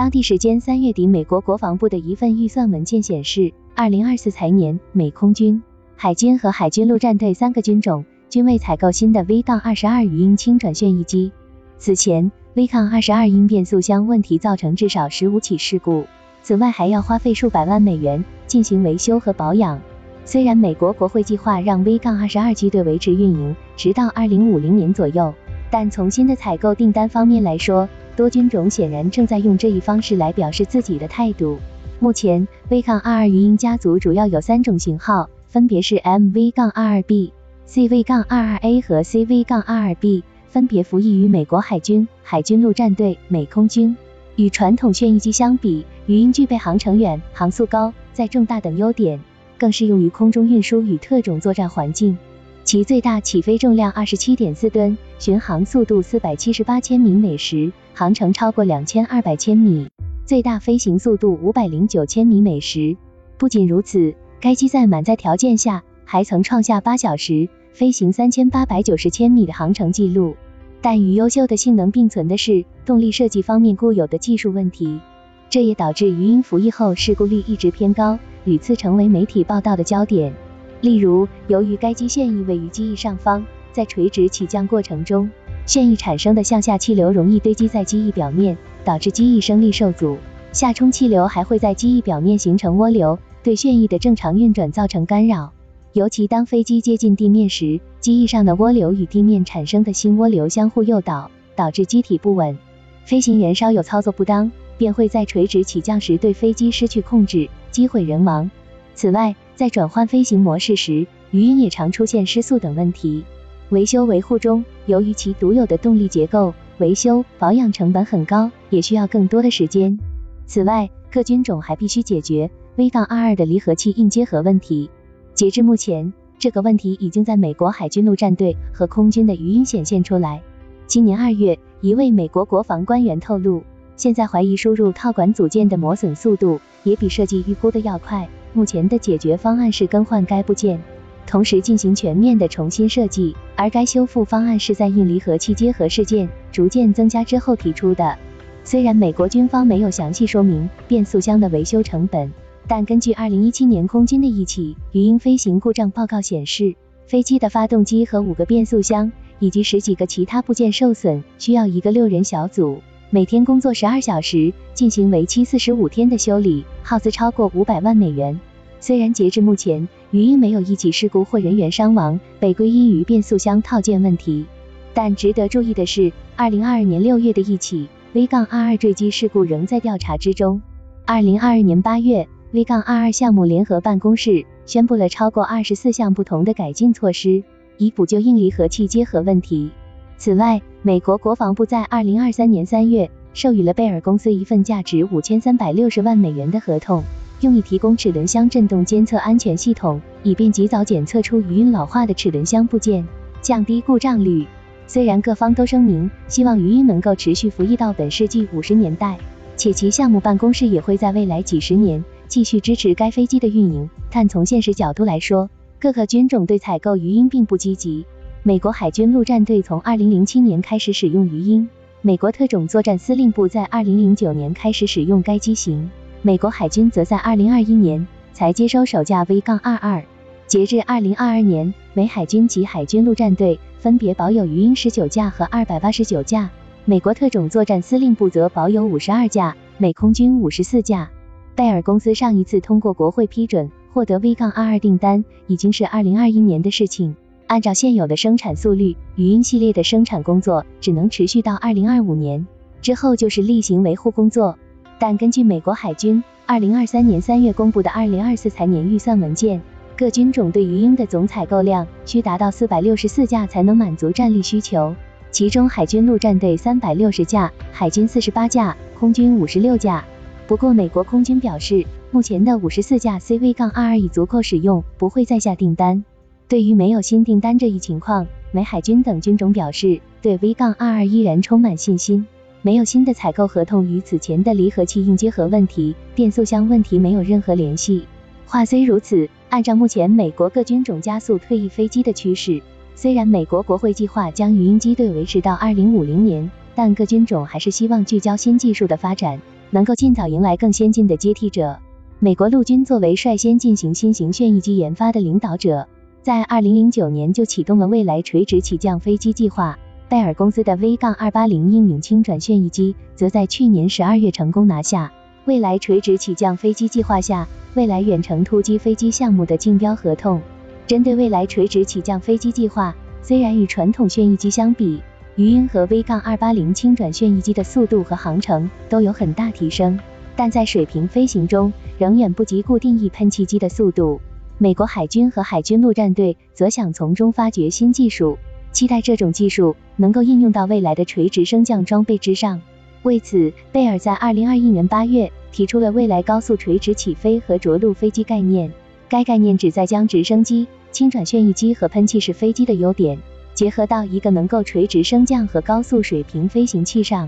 当地时间三月底，美国国防部的一份预算文件显示，二零二四财年，美空军、海军和海军陆战队三个军种均未采购新的 V- 杠二十二语音轻转旋翼机。此前，V- 杠二十二因变速箱问题造成至少十五起事故，此外还要花费数百万美元进行维修和保养。虽然美国国会计划让 V- 杠二十二机队维持运营，直到二零五零年左右，但从新的采购订单方面来说，多军种显然正在用这一方式来表示自己的态度。目前，V- 二二鱼鹰家族主要有三种型号，分别是 MV- 杠二二 B、CV- 杠二二 A 和 CV- 杠二二 B，分别服役于美国海军、海军陆战队、美空军。与传统旋翼机相比，鱼鹰具备航程远、航速高、载重大等优点。更适用于空中运输与特种作战环境。其最大起飞重量二十七点四吨，巡航速度四百七十八千米每时，航程超过两千二百千米，最大飞行速度五百零九千米每时。不仅如此，该机在满载条件下还曾创下八小时飞行三千八百九十千米的航程记录。但与优秀的性能并存的是动力设计方面固有的技术问题，这也导致鱼鹰服役后事故率一直偏高。屡次成为媒体报道的焦点。例如，由于该机旋翼位于机翼上方，在垂直起降过程中，旋翼产生的向下气流容易堆积在机翼表面，导致机翼升力受阻。下冲气流还会在机翼表面形成涡流，对旋翼的正常运转造成干扰。尤其当飞机接近地面时，机翼上的涡流与地面产生的新涡流相互诱导，导致机体不稳。飞行员稍有操作不当，便会在垂直起降时对飞机失去控制。机毁人亡。此外，在转换飞行模式时，鱼鹰也常出现失速等问题。维修维护中，由于其独有的动力结构，维修保养成本很高，也需要更多的时间。此外，各军种还必须解决 V- 杠二二的离合器硬结合问题。截至目前，这个问题已经在美国海军陆战队和空军的鱼鹰显现出来。今年二月，一位美国国防官员透露。现在怀疑输入套管组件的磨损速度也比设计预估的要快。目前的解决方案是更换该部件，同时进行全面的重新设计。而该修复方案是在硬离合器结合事件逐渐增加之后提出的。虽然美国军方没有详细说明变速箱的维修成本，但根据2017年空军的一起鱼鹰飞行故障报告显示，飞机的发动机和五个变速箱以及十几个其他部件受损，需要一个六人小组。每天工作十二小时，进行为期四十五天的修理，耗资超过五百万美元。虽然截至目前，余鹰没有一起事故或人员伤亡被归因于变速箱套件问题，但值得注意的是，二零二二年六月的一起 V- 杠二二坠机事故仍在调查之中。二零二二年八月，V- 杠二二项目联合办公室宣布了超过二十四项不同的改进措施，以补救硬离合器结合问题。此外，美国国防部在二零二三年三月授予了贝尔公司一份价值五千三百六十万美元的合同，用以提供齿轮箱振动监测安全系统，以便及早检测出余音老化的齿轮箱部件，降低故障率。虽然各方都声明希望余音能够持续服役到本世纪五十年代，且其项目办公室也会在未来几十年继续支持该飞机的运营，但从现实角度来说，各个军种对采购余音并不积极。美国海军陆战队从二零零七年开始使用鱼鹰，美国特种作战司令部在二零零九年开始使用该机型，美国海军则在二零二一年才接收首架 V- 杠二二。截至二零二二年，美海军及海军陆战队分别保有鱼鹰十九架和二百八十九架，美国特种作战司令部则保有五十二架，美空军五十四架。贝尔公司上一次通过国会批准获得 V- 杠二二订单，已经是二零二一年的事情。按照现有的生产速率，语音系列的生产工作只能持续到二零二五年，之后就是例行维护工作。但根据美国海军二零二三年三月公布的二零二四财年预算文件，各军种对鱼鹰的总采购量需达到四百六十四架才能满足战力需求，其中海军陆战队三百六十架，海军四十八架，空军五十六架。不过美国空军表示，目前的五十四架 CV- 杠二二已足够使用，不会再下订单。对于没有新订单这一情况，美海军等军种表示对 V- 杠二二依然充满信心。没有新的采购合同与此前的离合器硬结合问题、变速箱问题没有任何联系。话虽如此，按照目前美国各军种加速退役飞机的趋势，虽然美国国会计划将鱼鹰机队维持到二零五零年，但各军种还是希望聚焦新技术的发展。能够尽早迎来更先进的接替者。美国陆军作为率先进行新型旋翼机研发的领导者，在二零零九年就启动了未来垂直起降飞机计划。贝尔公司的 V-280 英勇轻转旋翼机，则在去年十二月成功拿下未来垂直起降飞机计划下未来远程突击飞机项目的竞标合同。针对未来垂直起降飞机计划，虽然与传统旋翼机相比，鱼鹰和 V-280 轻转旋翼机的速度和航程都有很大提升。但在水平飞行中，仍远不及固定翼喷气机的速度。美国海军和海军陆战队则想从中发掘新技术，期待这种技术能够应用到未来的垂直升降装备之上。为此，贝尔在二零二一年八月提出了未来高速垂直起飞和着陆飞机概念。该概念旨在将直升机、轻转旋翼机和喷气式飞机的优点结合到一个能够垂直升降和高速水平飞行器上。